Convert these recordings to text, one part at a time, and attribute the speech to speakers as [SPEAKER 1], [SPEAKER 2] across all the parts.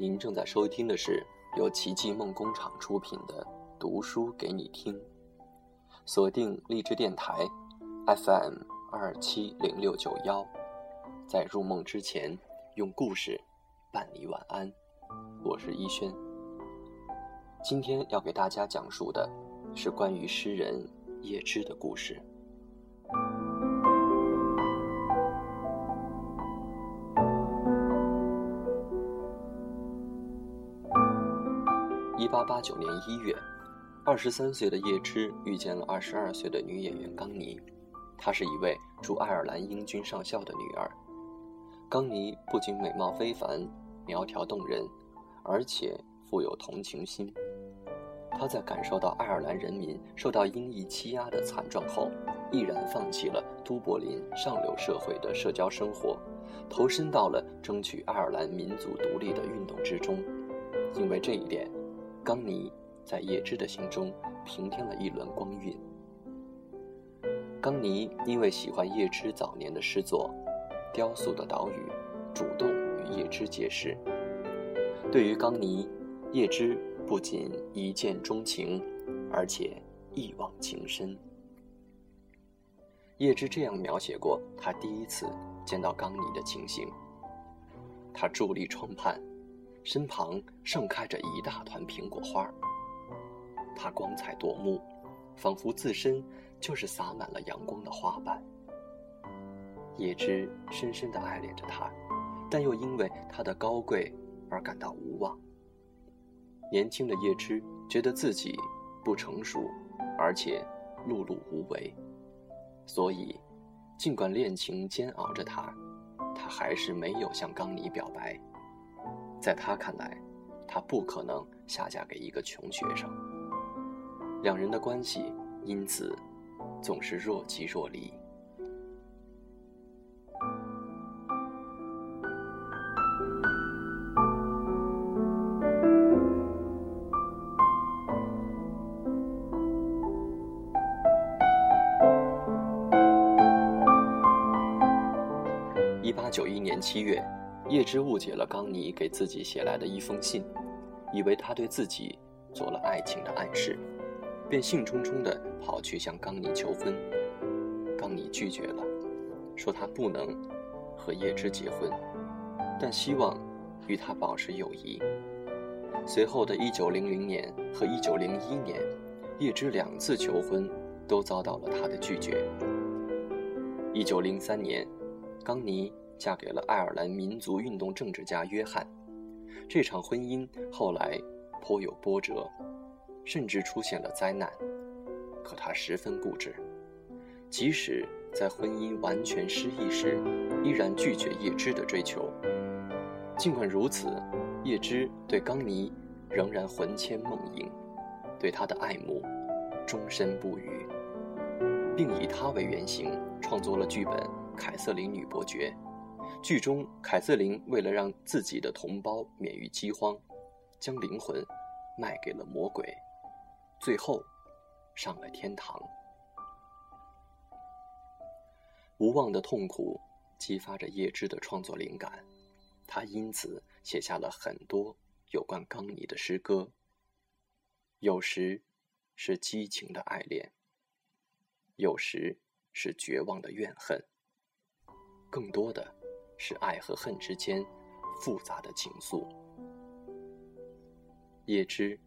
[SPEAKER 1] 您正在收听的是由奇迹梦工厂出品的《读书给你听》，锁定励志电台 FM 二七零六九幺，在入梦之前用故事伴你晚安。我是一轩，今天要给大家讲述的是关于诗人叶芝的故事。八八九年一月，二十三岁的叶芝遇见了二十二岁的女演员冈尼。她是一位驻爱尔兰英军上校的女儿。冈尼不仅美貌非凡、苗条动人，而且富有同情心。她在感受到爱尔兰人民受到英裔欺压的惨状后，毅然放弃了都柏林上流社会的社交生活，投身到了争取爱尔兰民族独立的运动之中。因为这一点。冈尼在叶芝的心中平添了一轮光晕。冈尼因为喜欢叶芝早年的诗作《雕塑的岛屿》，主动与叶芝结识。对于冈尼，叶芝不仅一见钟情，而且一往情深。叶芝这样描写过他第一次见到冈尼的情形：他伫立窗畔。身旁盛开着一大团苹果花它光彩夺目，仿佛自身就是洒满了阳光的花瓣。叶芝深深地爱恋着他，但又因为它的高贵而感到无望。年轻的叶芝觉得自己不成熟，而且碌碌无为，所以尽管恋情煎熬着他，他还是没有向冈尼表白。在他看来，他不可能下嫁给一个穷学生。两人的关系因此总是若即若离。一八九一年七月。叶芝误解了冈尼给自己写来的一封信，以为他对自己做了爱情的暗示，便兴冲冲地跑去向冈尼求婚。冈尼拒绝了，说他不能和叶芝结婚，但希望与他保持友谊。随后的一九零零年和一九零一年，叶芝两次求婚都遭到了他的拒绝。一九零三年，冈尼。嫁给了爱尔兰民族运动政治家约翰，这场婚姻后来颇有波折，甚至出现了灾难。可他十分固执，即使在婚姻完全失意时，依然拒绝叶芝的追求。尽管如此，叶芝对冈尼仍然魂牵梦萦，对他的爱慕终身不渝，并以他为原型创作了剧本《凯瑟琳女伯爵》。剧中，凯瑟琳为了让自己的同胞免于饥荒，将灵魂卖给了魔鬼，最后上了天堂。无望的痛苦激发着叶芝的创作灵感，他因此写下了很多有关冈尼的诗歌。有时是激情的爱恋，有时是绝望的怨恨，更多的。是爱和恨之间复杂的情愫。叶芝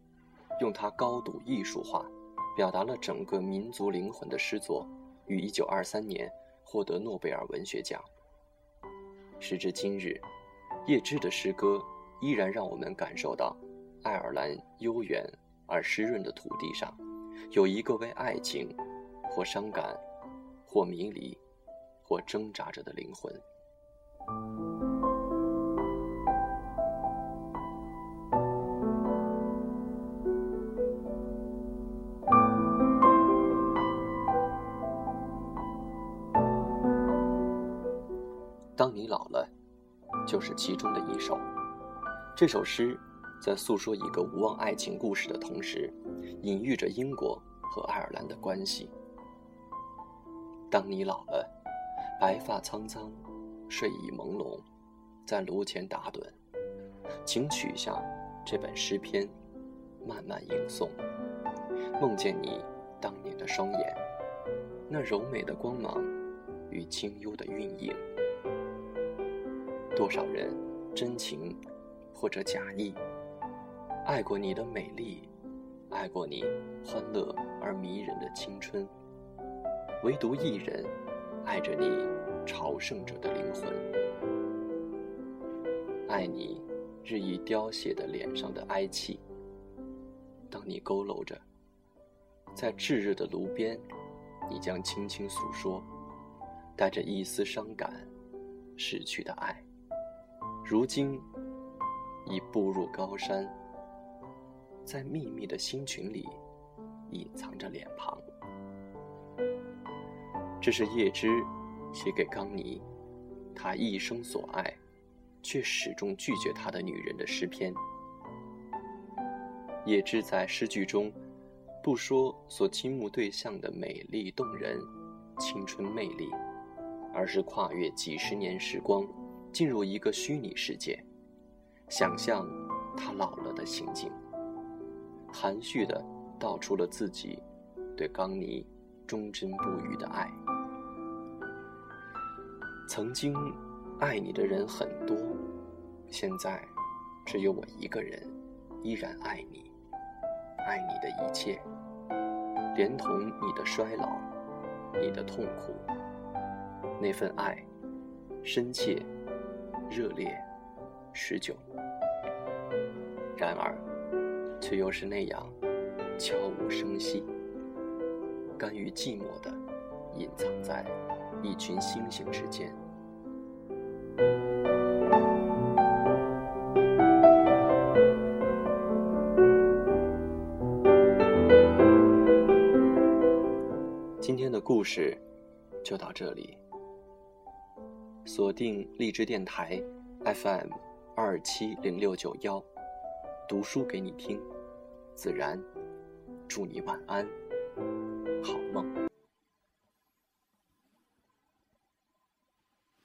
[SPEAKER 1] 用他高度艺术化，表达了整个民族灵魂的诗作，于一九二三年获得诺贝尔文学奖。时至今日，叶芝的诗歌依然让我们感受到，爱尔兰悠远而湿润的土地上，有一个为爱情，或伤感，或迷离，或挣扎着的灵魂。当你老了，就是其中的一首。这首诗在诉说一个无望爱情故事的同时，隐喻着英国和爱尔兰的关系。当你老了，白发苍苍。睡意朦胧，在炉前打盹，请取下这本诗篇，慢慢吟诵，梦见你当年的双眼，那柔美的光芒与清幽的韵影。多少人真情或者假意，爱过你的美丽，爱过你欢乐而迷人的青春，唯独一人爱着你朝圣者的灵魂，爱你。日益凋谢的脸上的哀戚。当你佝偻着，在炙热的炉边，你将轻轻诉说，带着一丝伤感，逝去的爱，如今已步入高山，在密密的星群里隐藏着脸庞。这是叶芝写给刚尼，他一生所爱。却始终拒绝他的女人的诗篇。叶芝在诗句中，不说所倾慕对象的美丽动人、青春魅力，而是跨越几十年时光，进入一个虚拟世界，想象他老了的情景，含蓄地道出了自己对冈尼忠贞不渝的爱。曾经。爱你的人很多，现在只有我一个人依然爱你，爱你的一切，连同你的衰老，你的痛苦。那份爱，深切、热烈、持久。然而，却又是那样悄无声息，甘于寂寞的隐藏在一群星星之间。今天的故事就到这里。锁定荔枝电台 FM 二七零六九幺，读书给你听，自然祝你晚安，好梦。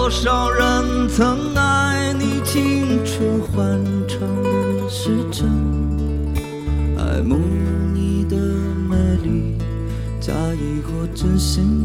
[SPEAKER 2] 多少人曾爱你青春欢畅的时辰，爱慕你的美丽。假意或真心，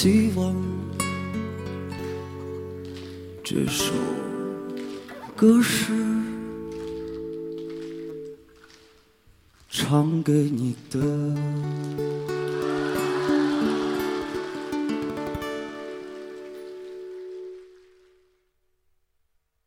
[SPEAKER 2] 希望这首歌是唱给你的。